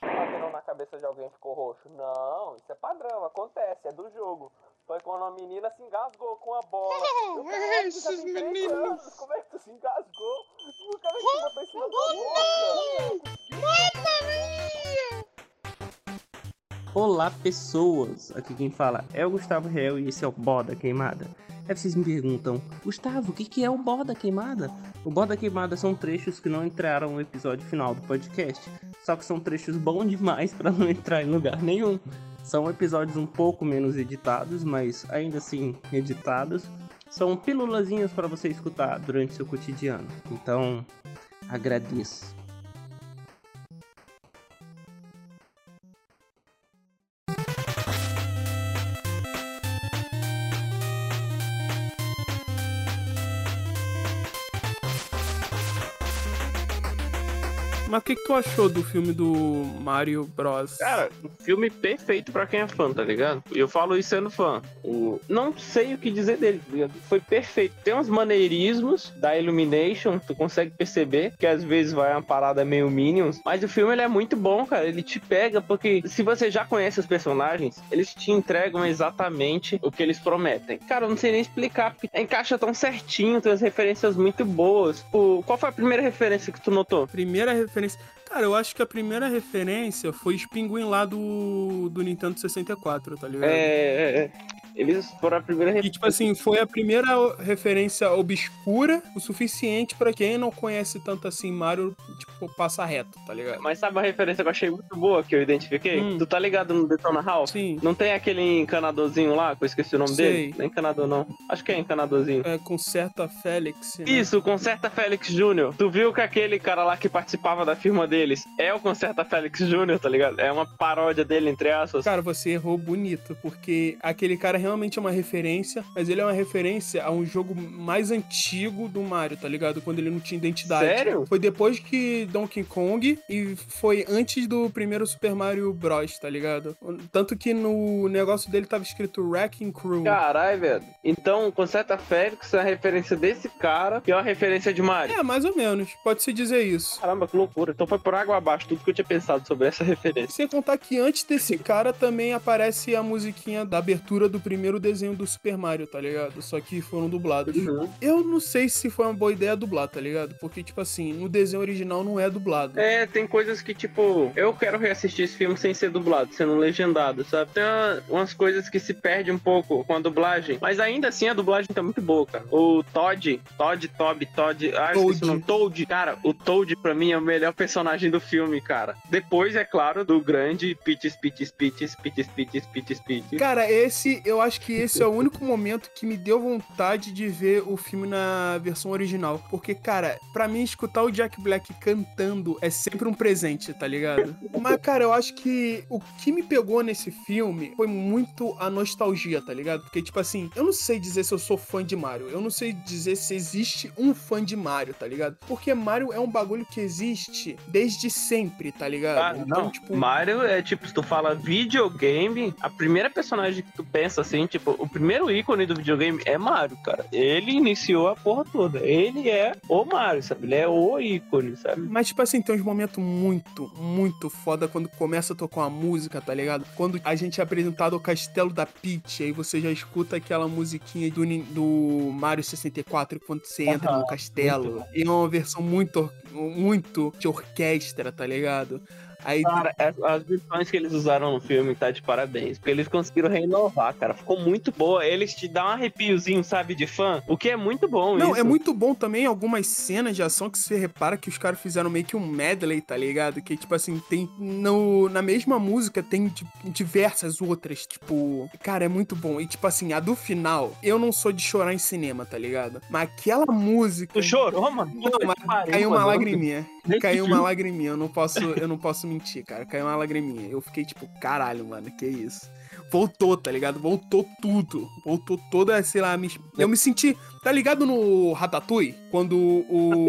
Batendo na cabeça de alguém ficou roxo. Não, isso é padrão, acontece, é do jogo. Foi quando a menina se engasgou com a bola. Eu, "Caralho, tu já esses meninos." anos, Como é que tu se engasgou? Como é que botou em cima da boca? Olá pessoas, aqui quem fala é o Gustavo Real e esse é o Boda Queimada. Aí vocês me perguntam, Gustavo, o que, que é o Boda Queimada? O Boda Queimada são trechos que não entraram no episódio final do podcast, só que são trechos bons demais pra não entrar em lugar nenhum. São episódios um pouco menos editados, mas ainda assim editados. São pílulazinhas para você escutar durante seu cotidiano. Então, agradeço. Que, que tu achou do filme do Mario Bros? Cara, um filme perfeito pra quem é fã, tá ligado? E eu falo isso sendo fã. O... Não sei o que dizer dele, tá ligado? Foi perfeito. Tem uns maneirismos da Illumination, tu consegue perceber que às vezes vai uma parada meio Minions, mas o filme ele é muito bom, cara. Ele te pega, porque se você já conhece os personagens, eles te entregam exatamente o que eles prometem. Cara, eu não sei nem explicar, porque encaixa tão certinho, tem as referências muito boas. O... Qual foi a primeira referência que tu notou? Primeira referência. Cara, eu acho que a primeira referência foi os pinguim lá do, do Nintendo 64, tá ligado? É, é, é. Eles foram a primeira E, tipo assim, foi a primeira referência obscura o suficiente pra quem não conhece tanto assim Mario, tipo, passa reto, tá ligado? Mas sabe uma referência que eu achei muito boa que eu identifiquei? Hum. Tu tá ligado no Detona House? Sim, Não tem aquele encanadorzinho lá, que eu esqueci o nome Sei. dele? Não é encanador, não. Acho que é encanadorzinho. é, conserta Félix. Né? Isso, Concerta Félix Jr. Tu viu que aquele cara lá que participava da firma deles é o Concerta Félix Jr., tá ligado? É uma paródia dele, entre aspas. Cara, você errou bonito, porque aquele cara realmente é uma referência, mas ele é uma referência a um jogo mais antigo do Mario, tá ligado? Quando ele não tinha identidade. Sério? Foi depois que Donkey Kong e foi antes do primeiro Super Mario Bros, tá ligado? Tanto que no negócio dele tava escrito Wrecking Crew. Caralho, velho. Então, o Concerta Félix é a referência desse cara, que é uma referência de Mario. É, mais ou menos, pode-se dizer isso. Caramba, que loucura. Então foi por água abaixo tudo que eu tinha pensado sobre essa referência. Sem contar que antes desse cara também aparece a musiquinha da abertura do primeiro desenho do Super Mario, tá ligado? Só que foram dublados. Uhum. Eu não sei se foi uma boa ideia dublar, tá ligado? Porque, tipo assim, no desenho original não é dublado. É, tem coisas que, tipo, eu quero reassistir esse filme sem ser dublado, sendo legendado, sabe? Tem uma- umas coisas que se perde um pouco com a dublagem, mas ainda assim a dublagem tá muito boa, cara. O Todd, Todd, Toby, Todd, ah, eu esqueci Toad. cara, o Toad pra mim é o melhor personagem do filme, cara. Depois, é claro, do grande Peaches, Peaches, Peaches, Peaches, Peaches, Peaches, Peaches. Cara, esse, eu acho que esse é o único momento que me deu vontade de ver o filme na versão original. Porque, cara, pra mim, escutar o Jack Black cantando é sempre um presente, tá ligado? Mas, cara, eu acho que o que me pegou nesse filme foi muito a nostalgia, tá ligado? Porque, tipo assim, eu não sei dizer se eu sou fã de Mario. Eu não sei dizer se existe um fã de Mario, tá ligado? Porque Mario é um bagulho que existe desde sempre, tá ligado? Ah, não, Mario é tipo, se tu fala videogame, a primeira personagem que tu pensa assim, tipo, o primeiro ícone do videogame é Mario, cara. Ele iniciou a porra toda. Ele é o Mario, sabe? Ele é o ícone, sabe? Mas, tipo assim, tem uns momentos muito, muito foda quando começa a tocar uma música, tá ligado? Quando a gente é apresentado ao castelo da Peach, aí você já escuta aquela musiquinha do, do Mario 64 quando você entra no castelo. E é uma versão muito, muito de orquestra, tá ligado? Aí Cara, as, as versões que eles usaram no filme tá de parabéns. Porque eles conseguiram renovar, cara. Ficou muito boa. Eles te dão um arrepiozinho, sabe, de fã. O que é muito bom Não, isso. é muito bom também algumas cenas de ação que você repara que os caras fizeram meio que um medley, tá ligado? Que, tipo assim, tem. No, na mesma música tem tipo, diversas outras, tipo. Cara, é muito bom. E, tipo assim, a do final, eu não sou de chorar em cinema, tá ligado? Mas aquela música. Tu chorou, mano? Não, mas caiu uma lagriminha. Caiu uma lagriminha. Eu não posso, eu não posso mentir, cara. Caiu uma lagriminha. Eu fiquei tipo, caralho, mano, que isso. Voltou, tá ligado? Voltou tudo. Voltou toda, sei lá, me... eu me senti. Tá ligado no Ratatouille? Quando o.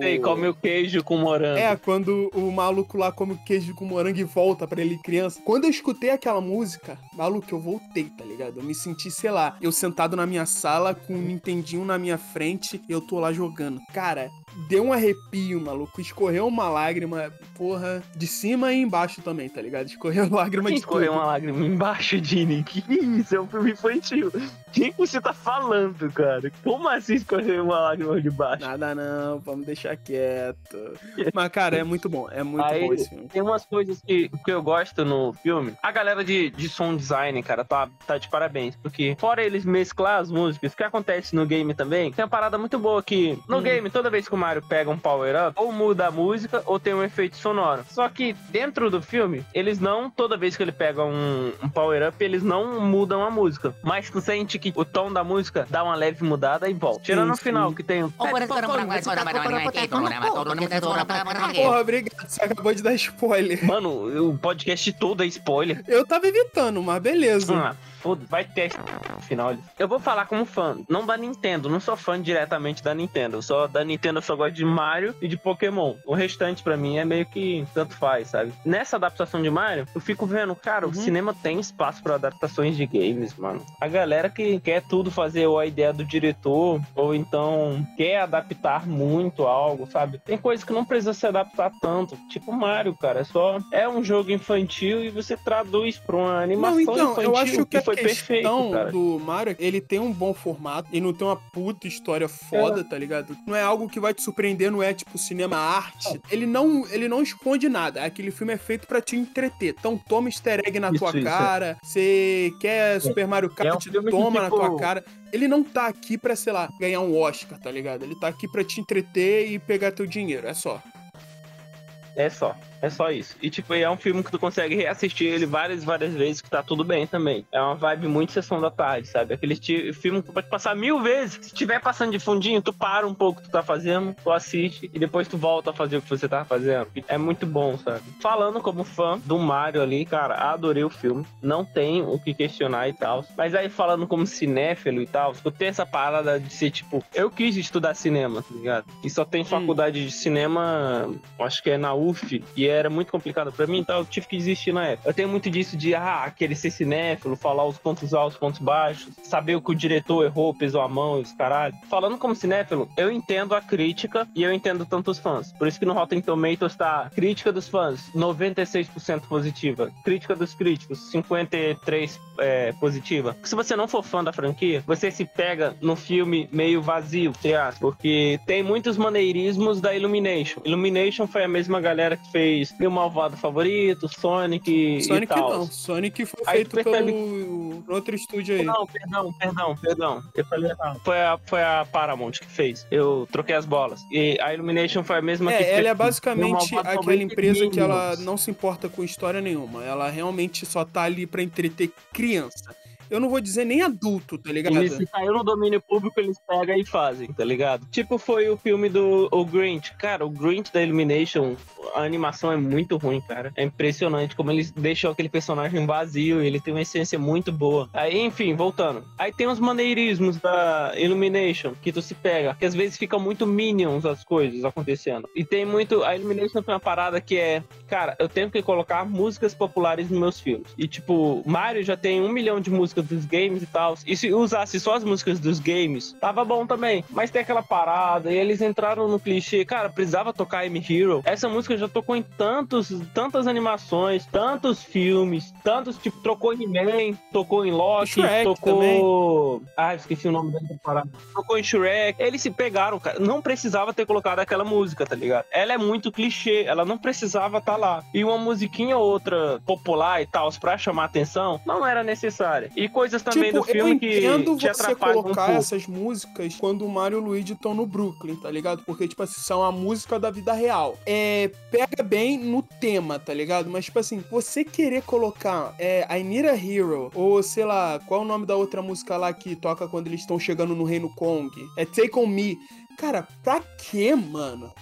Sei, come o queijo com morango. É, quando o maluco lá come o queijo com morango e volta pra ele criança. Quando eu escutei aquela música, maluco, eu voltei, tá ligado? Eu me senti, sei lá, eu sentado na minha sala com um Nintendinho na minha frente e eu tô lá jogando. Cara, deu um arrepio, maluco. Escorreu uma lágrima, porra, de cima e embaixo também, tá ligado? Escorreu lágrima de Escorreu tudo. uma lágrima embaixo, Dini. Que isso? É um filme infantil. Quem que você tá falando, cara? Como assim escorreu uma lágrima de baixo? Nada não, vamos deixar quieto. Mas, cara, é muito bom. É muito Aí- bom esse filme. Tem umas coisas que, que eu gosto no filme. A galera de, de som design, cara, tá, tá de parabéns. Porque, fora eles mesclar as músicas, o que acontece no game também, tem uma parada muito boa que no Hum. game, toda vez que o Mario pega um power-up, ou muda a música, ou tem um efeito sonoro. Só que dentro do filme, eles não, toda vez que ele pega um, um power-up, eles não mudam a música. Mas tu sente que o tom da música dá uma leve mudada e volta. Tirando sim. final, que tem o Porra, obrigado. Você acabou de dar spoiler. Mano, o podcast todo é spoiler. Eu tava evitando, mas beleza. Ah, foda vai ter no final. Eu vou falar como fã, não da Nintendo, não sou fã diretamente da Nintendo. Só da Nintendo eu só gosto de Mario e de Pokémon. O restante pra mim é meio que tanto faz, sabe? Nessa adaptação de Mario, eu fico vendo, cara, o Uhum. cinema tem espaço pra adaptações de games, mano. A galera que quer tudo fazer ou a ideia do diretor, ou então quer adaptar muito algo, sabe? Tem coisa que não precisa se adaptar tanto. Tipo Mario, cara, é só é um jogo infantil e você traduz pra uma animação Não, então, infantil eu acho que, a foi perfeito, cara. do Mario, ele tem um bom formato e não tem uma puta história foda, tá ligado? Não é algo que vai te surpreender, não é tipo cinema arte. Ele não, ele não esconde nada. Aquele filme é feito pra te entreter. Então toma easter egg na Isso, tua isso, é. cara. Você quer Super Mario É um Kart, filme que, toma na tipo, tua cara. Ele não tá aqui pra, sei lá, ganhar um Oscar, tá ligado? Ele tá aqui pra te entreter e pegar teu dinheiro, é só. É só. É só isso. E, tipo, é um filme que tu consegue reassistir ele várias, várias vezes, que tá tudo bem também. É uma vibe muito sessão da tarde, sabe? Aquele filme que tu pode passar mil vezes. Se estiver passando de fundinho, tu para um pouco o que tu tá fazendo, tu assiste e depois tu volta a fazer o que você tá fazendo. É muito bom, sabe? Falando como fã do Mario ali, cara, adorei o filme. Não tem o que questionar e tal. Mas aí, falando como cinéfilo e tal, eu tenho essa parada de ser, tipo, eu quis estudar cinema, tá ligado? E só tem faculdade de cinema, acho que é na UF, e era muito complicado pra mim, então eu tive que desistir na época. Eu tenho muito disso de, ah, querer ser cinéfilo, falar os pontos altos, os pontos baixos, saber o que o diretor errou, pesou a mão, os caralho. Falando como cinéfilo, eu entendo a crítica e eu entendo tanto os fãs. Por isso que no Rotten Tomatoes tá crítica dos fãs, 96% positiva. Crítica dos críticos, 53% é, positiva. Se você não for fã da franquia, você se pega no filme meio vazio, porque tem muitos maneirismos da Illumination. Illumination foi a mesma galera que fez Meu Malvado Favorito, Sonic e Sonic tal. não. Sonic foi Aí feito percebe- pelo outro estúdio aí. Não, perdão, perdão, perdão. Eu falei errado. Foi a, foi a Paramount que fez. Eu troquei as bolas. E a Illumination foi a mesma que É, fez. ela é basicamente aquela empresa e que ela não se importa com história nenhuma. Ela realmente só tá ali pra entreter criança. Eu não vou dizer nem adulto, tá ligado? Eles se caiu no domínio público, eles pegam e fazem, tá ligado? Tipo, foi o filme do o Grinch. Cara, o Grinch da Illumination, a animação é muito ruim, cara. É impressionante como eles deixam aquele personagem vazio, ele tem uma essência muito boa. Aí, enfim, voltando. Aí tem os maneirismos da Illumination, que tu se pega, que às vezes fica muito Minions as coisas acontecendo. E tem muito. A Illumination tem uma parada que é, cara, eu tenho que colocar músicas populares nos meus filmes. E tipo, Mario já tem um milhão de músicas dos games e tal. E se usasse só as músicas dos games, tava bom também. Mas tem aquela parada, e eles entraram no clichê, cara, precisava tocar I'm Hero. Essa música já tocou em tantos, tantas animações, tantos filmes, tantos, tipo, trocou em He-Man, tocou em Loki, Shrek tocou. Ah, esqueci o nome da parada. Tocou em Shrek. Eles se pegaram, cara. Não precisava ter colocado aquela música, tá ligado? Ela é muito clichê, ela não precisava estar lá. E uma musiquinha ou outra popular e tal, pra chamar atenção, não era necessária. E coisas também tipo, do filme eu entendo que te você um colocar pouco. essas músicas quando o Mario e o Luigi estão no Brooklyn, tá ligado? Porque, tipo assim, são a música da vida real. É, pega bem no tema, tá ligado? Mas, tipo assim, você querer colocar é, I Need a Hero, ou sei lá, qual é o nome da outra música lá que toca quando eles estão chegando no Reino Kong? É Take On Me. Cara, pra quê, mano?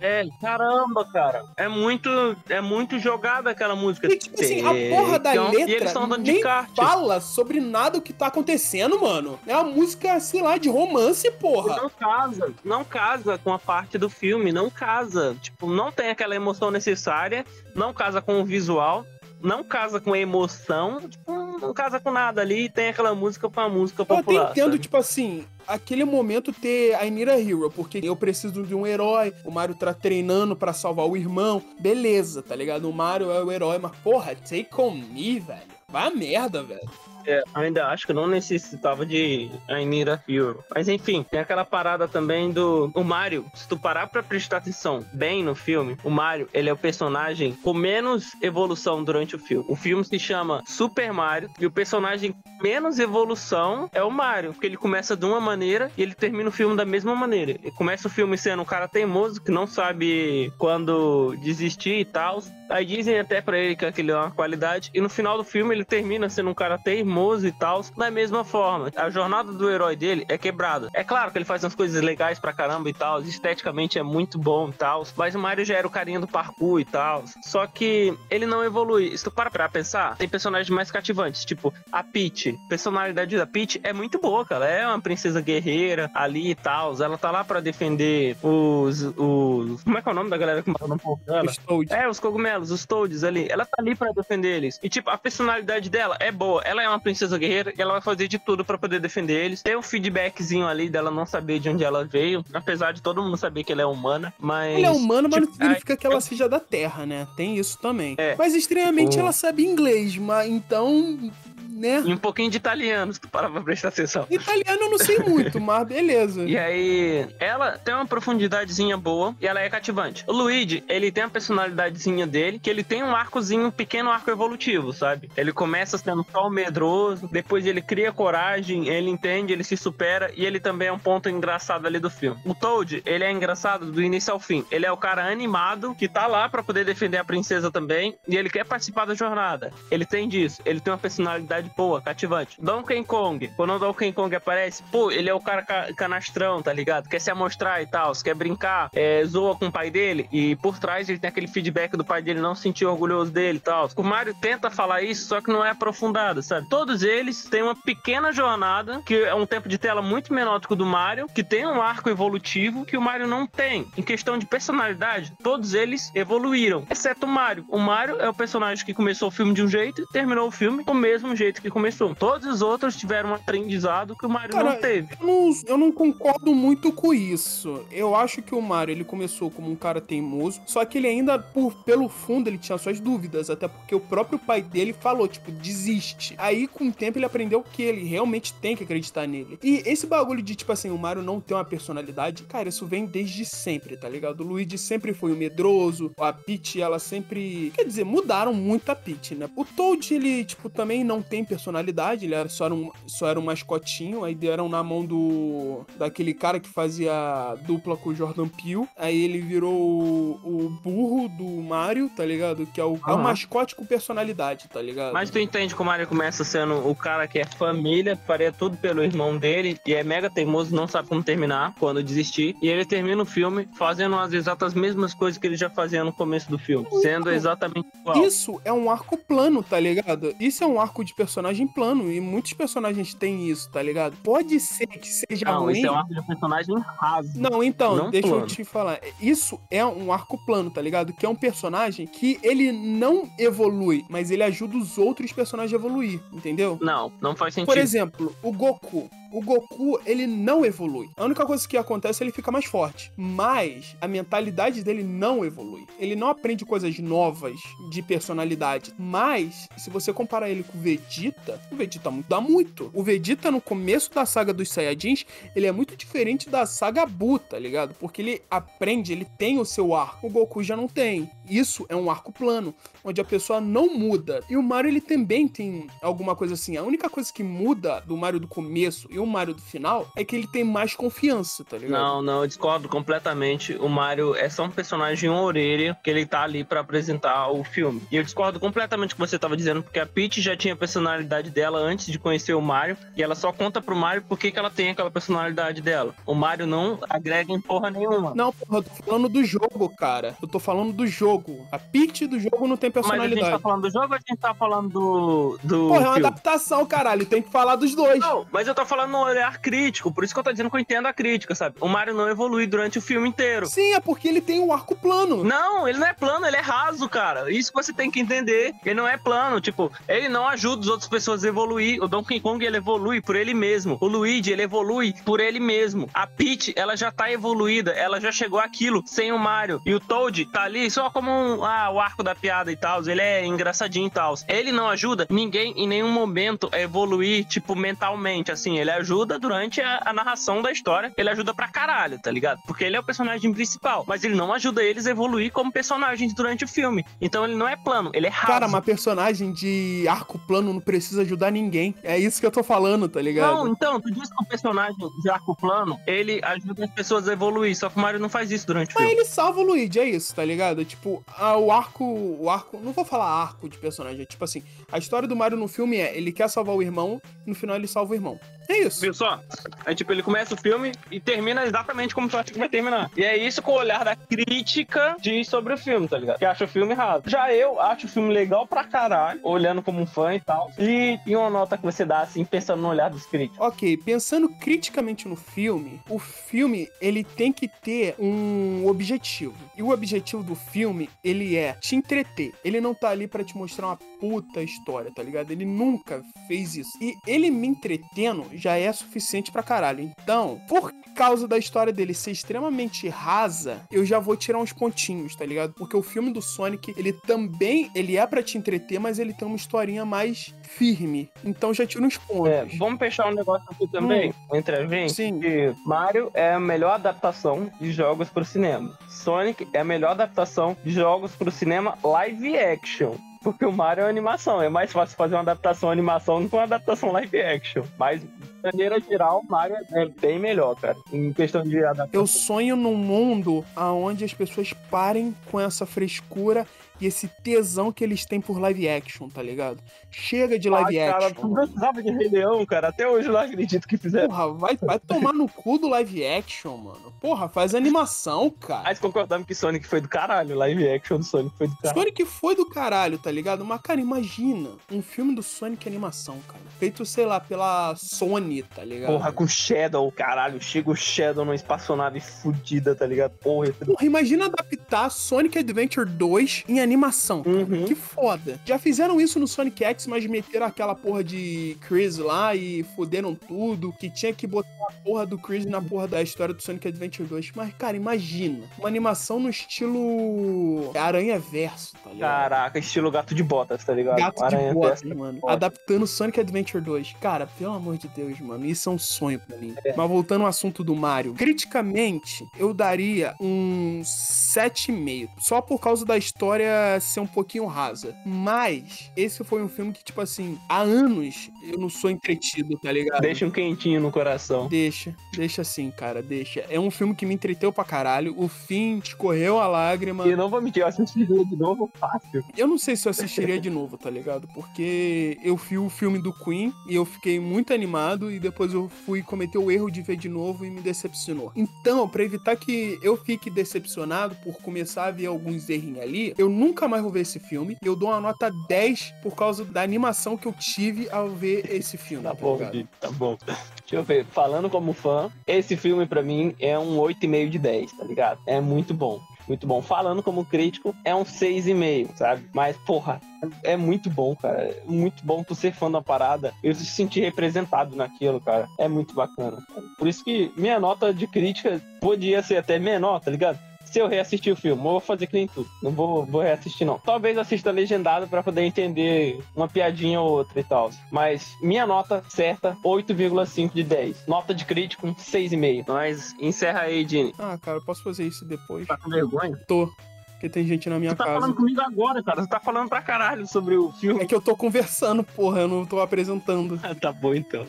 É, caramba, cara. É muito, é muito jogada aquela música. E, tipo assim, a porra da Então, E eles letra estão andando de nem kart. fala sobre nada o que tá acontecendo, mano. É uma música, sei lá, de romance, porra. Não casa, não casa com a parte do filme, não casa. Tipo, não tem aquela emoção necessária, não casa com o visual, não casa com a emoção. Tipo, não casa com nada ali, tem aquela música com a música Eu até popular. entendo, sabe? tipo assim, aquele momento ter a Nira Hero, porque eu preciso de um herói, o Mario tá treinando pra salvar o irmão, beleza, tá ligado? O Mario é o herói, mas porra, take on me, velho. Vai a merda, velho. É, ainda acho que não necessitava de Ainira Hero. Mas enfim, tem aquela parada também do o Mario. Se tu parar pra prestar atenção bem no filme, o Mario, ele é o personagem com menos evolução durante o filme. O filme se chama Super Mario e o personagem com menos evolução é o Mario, porque ele começa de uma maneira e ele termina o filme da mesma maneira. Ele começa o filme sendo um cara teimoso que não sabe quando desistir e tal. Aí dizem até pra ele que aquilo é uma qualidade. E no final do filme ele termina sendo um cara teimoso e tal. Da mesma forma, a jornada do herói dele é quebrada. É claro que ele faz umas coisas legais pra caramba e tal. Esteticamente é muito bom e tal. Mas o Mario já era o carinha do parkour e tal. Só que ele não evolui. Se tu para pra pensar, tem personagens mais cativantes. Tipo, a Peach. A personalidade da Peach é muito boa, cara. Ela é uma princesa guerreira ali e tal. Ela tá lá pra defender os. os... Como é que é o nome da galera que mata no povo dela? É, os cogumelos, os Toads ali. Ela tá ali pra defender eles. E, tipo, a personalidade dela é boa. Ela é uma princesa guerreira e ela vai fazer de tudo pra poder defender eles. Tem um feedbackzinho ali dela não saber de onde ela veio. Apesar de todo mundo saber que ela é humana. Mas. Ela é humana, mas não tipo, significa que ela eu- seja da Terra, né? Tem isso também. É. Mas estranhamente Tipo- ela sabe inglês, mas então, né? E um pouquinho de italiano, se tu parar pra prestar atenção. Italiano eu não sei muito, mas beleza. E aí, ela tem uma profundidadezinha boa e ela é cativante. O Luigi, ele tem a personalidadezinha dele, que ele tem um arcozinho, um pequeno arco evolutivo, sabe? Ele começa sendo só o medroso, depois ele cria coragem, ele entende, ele se supera e ele também é um ponto engraçado ali do filme. O Toad, ele é engraçado do início ao fim. Ele é o cara animado que tá lá pra poder defender a princesa também e ele quer participar da jornada. Ele tem disso, ele tem uma personalidade boa, cativante. Donkey Kong, quando o Donkey Kong aparece, pô, ele é o cara ca- canastrão, tá ligado? Quer se amostrar e tal, quer brincar, é, zoa com o pai dele e por trás ele tem aquele feedback do pai dele não se sentir orgulhoso dele e tal. O Mario tenta falar isso, só que não é aprofundado, sabe? Todos eles têm uma pequena jornada, que é um tempo de tela muito menor do que o do Mario, que tem um arco evolutivo que o Mario não tem. Em questão de personalidade, todos eles evoluíram, exceto o Mario. O Mario é o personagem que começou o filme de um jeito e terminou o filme do mesmo jeito que começou. Todos os outros tiveram um aprendizado que o Mario Cara, não teve. Eu não, eu não concordo muito com isso. Eu acho que o Mario ele começou como um cara teimoso, só que ele ainda, por, pelo fundo, ele tinha suas dúvidas, até porque o próprio pai dele falou, tipo, desiste. Aí, com o tempo, ele aprendeu que ele realmente tem que acreditar nele. E esse bagulho de, tipo assim, o Mario não ter uma personalidade, cara, isso vem desde sempre, tá ligado? O Luigi sempre foi o medroso, a Peach, ela sempre. Quer dizer, mudaram muito a Peach, né? O Toad, ele, tipo, também não tem personalidade, ele era só, era um, só era um mascotinho, aí deram na mão do. daquele cara que fazia dupla com o Jordan Peele. Aí ele virou o, o burro do Mario, tá ligado? Que é o, é o mascote com personalidade, tá ligado? Mas tu entende que o Mario começa sendo o cara que é família, faria tudo pelo irmão dele e é mega teimoso, não sabe como terminar quando desistir. E ele termina o filme fazendo as exatas mesmas coisas que ele já fazia no começo do filme, sendo exatamente igual. Isso é um arco plano, tá ligado? Isso é um arco de personagem plano e muitos personagens têm isso, tá ligado? Pode ser que seja Não, ruim. isso é um arco de personagem raso. Não, então, Não deixa plano. eu te falar. Isso é um arco plano, tá ligado? Que é um personagem que ele não evolui, mas ele ajuda os outros personagens a evoluir, entendeu? Não, não faz sentido. Por exemplo, o Goku. O Goku, ele não evolui. A única coisa que acontece é ele fica mais forte. Mas a mentalidade dele não evolui. Ele não aprende coisas novas de personalidade. Mas, se você comparar ele com o Vegeta, o Vegeta muda muito. O Vegeta, no começo da saga dos Saiyajins, ele é muito diferente da saga Buu, tá ligado? Porque ele aprende, ele tem o seu arco. O Goku já não tem. Isso é um arco plano, onde a pessoa não muda. E o Mario, ele também tem alguma coisa assim. A única coisa que muda do Mario do começo e o Mario do final é que ele tem mais confiança, tá ligado? Não, não, eu discordo completamente. O Mario é só um personagem orelha que ele tá ali pra apresentar o filme. E eu discordo completamente do que você tava dizendo, porque a Peach já tinha a personalidade dela antes de conhecer o Mario, e ela só conta pro Mario porque que ela tem aquela personalidade dela. O Mario não agrega em porra nenhuma. Não, porra, eu tô falando do jogo, cara. Eu tô falando do jogo. A Peach do jogo não tem Mas a gente personalidade. tá falando do jogo ou a gente tá falando do. do Porra, é uma filme? adaptação, caralho. Tem que falar dos dois. Não, mas eu tô falando no olhar crítico, por isso que eu tô dizendo que eu entendo a crítica, sabe? O Mario não evolui durante o filme inteiro. Sim, é porque ele tem o arco plano. Não, ele não é plano, ele é raso, cara. Isso que você tem que entender. Ele não é plano, tipo, ele não ajuda as outras pessoas a evoluir. O Donkey Kong, ele evolui por ele mesmo. O Luigi, ele evolui por ele mesmo. A Peach, ela já tá evoluída, ela já chegou aquilo sem o Mario. E o Toad tá ali só como um, ah, o arco da piada e tal. Ele é engraçadinho e tal. Ele não ajuda ninguém em nenhum momento a evoluir, tipo, mentalmente, assim. Ele ajuda durante a, a narração da história. Ele ajuda pra caralho, tá ligado? Porque ele é o personagem principal. Mas ele não ajuda eles a evoluir como personagens durante o filme. Então ele não é plano, ele é raso. Cara, uma personagem de arco plano não precisa ajudar ninguém. É isso que eu tô falando, tá ligado? Não, então, tu diz que o personagem de arco plano, ele ajuda as pessoas a evoluir, só que o Mario não faz isso durante o Mas filme. ele salva o Luigi, é isso, tá ligado? Tipo, ah, o arco. O arco. Não vou falar arco de personagem. É tipo assim, a história do Mario no filme é ele quer salvar o irmão, no final ele salva o irmão. É isso. Viu só? É tipo, ele começa o filme e termina exatamente como tu acha que vai terminar. E é isso com o olhar da crítica diz sobre o filme, tá ligado? Que acha o filme errado. Já eu acho o filme legal pra caralho, olhando como um fã e tal. E, e uma nota que você dá, assim, pensando no olhar dos críticos. Ok, pensando criticamente no filme, o filme ele tem que ter um objetivo. E o objetivo do filme, ele é te entreter. Ele não tá ali pra te mostrar uma puta história, tá ligado? Ele nunca fez isso. E ele me entretendo já é suficiente pra caralho. Então, por causa da história dele ser extremamente rasa, eu já vou tirar uns pontinhos, tá ligado? Porque o filme do Sonic, ele também, ele é pra te entreter, mas ele tem uma historinha mais firme. Então já tiro uns pontos. É, vamos fechar um negócio aqui também, entre a gente. Sim. Que Mario é a melhor adaptação de jogos pro cinema. Sonic é a melhor adaptação de jogos pro cinema live action. Porque o Mario é animação. É mais fácil fazer uma adaptação animação do que uma adaptação live action. Mas, de maneira geral, o Mario é bem melhor, cara. Em questão de adaptação. Eu sonho num mundo onde as pessoas parem com essa frescura e esse tesão que eles têm por live action, tá ligado? Chega de live Ai, cara, action. tu precisava de Rei Leão, cara. Até hoje eu não acredito que fizeram. Porra, vai, vai tomar no cu do live action, mano. Porra, faz animação, cara. Mas concordamos que Sonic foi do caralho. Live action do Sonic foi do caralho. Sonic foi do caralho, tá ligado? Mas, cara, imagina um filme do Sonic animação, cara. Feito, sei lá, pela Sony, tá ligado? Porra, com Shadow, caralho. Chega o Shadow numa espaçonave fudida, tá ligado? Porra. Porra, imagina adaptar Sonic Adventure 2 em animação. Uhum. Que foda. Já fizeram isso no Sonic X, mas meteram aquela porra de Chris lá e fuderam tudo. Que tinha que botar a porra do Chris na porra da história do Sonic Adventure 2. Mas, cara, imagina. Uma animação no estilo Aranha Verso, tá ligado? Caraca, estilo gato de botas, tá ligado? Gato Aranha de botas, mano. Foda. Adaptando Sonic Adventure 2. Cara, pelo amor de Deus, mano. Isso é um sonho pra mim. Mas voltando ao assunto do Mario. Criticamente, eu daria um 7,5. Só por causa da história ser um pouquinho rasa. Mas, esse foi um filme que, tipo assim, há anos eu não sou entretido, tá ligado? Deixa um quentinho no coração. Deixa, deixa assim, cara, deixa. É um filme que me entreteu pra caralho. O fim escorreu a lágrima. E não vou mentir, eu assistiria de novo fácil. Eu não sei se eu assistiria de novo, tá ligado? Porque eu vi o filme do Queen e eu fiquei muito animado e depois eu fui cometer o erro de ver de novo e me decepcionou. Então, pra evitar que eu fique decepcionado por começar a ver alguns errinhos ali, eu nunca mais vou ver esse filme. Eu dou uma nota 10 por causa da animação que eu tive ao ver esse filme. Tá Tá, bom? Gui, tá bom. Deixa eu ver, falando como fã, esse filme pra mim é um 8,5 de 10, tá ligado? É muito bom. Muito bom. Falando como crítico, é um 6,5, sabe? Mas, porra, é muito bom, cara. É muito bom tu ser fã da parada e se sentir representado naquilo, cara. É muito bacana. cara. Por isso que minha nota de crítica podia ser até menor, tá ligado? Se eu reassistir o filme, eu vou fazer que nem tu. Não vou, vou reassistir, não. Talvez assista legendado pra poder entender uma piadinha ou outra e tal. Mas minha nota certa, 8,5 de 10. Nota de crítico, 6,5. Mas encerra aí, Dini. Ah, cara, eu posso fazer isso depois. Tá com vergonha? Tô. Porque tem gente na minha Tu tá casa. falando comigo agora, cara. Tu tá falando pra caralho sobre o filme. É que eu tô conversando, porra, eu não tô apresentando. tá bom, então.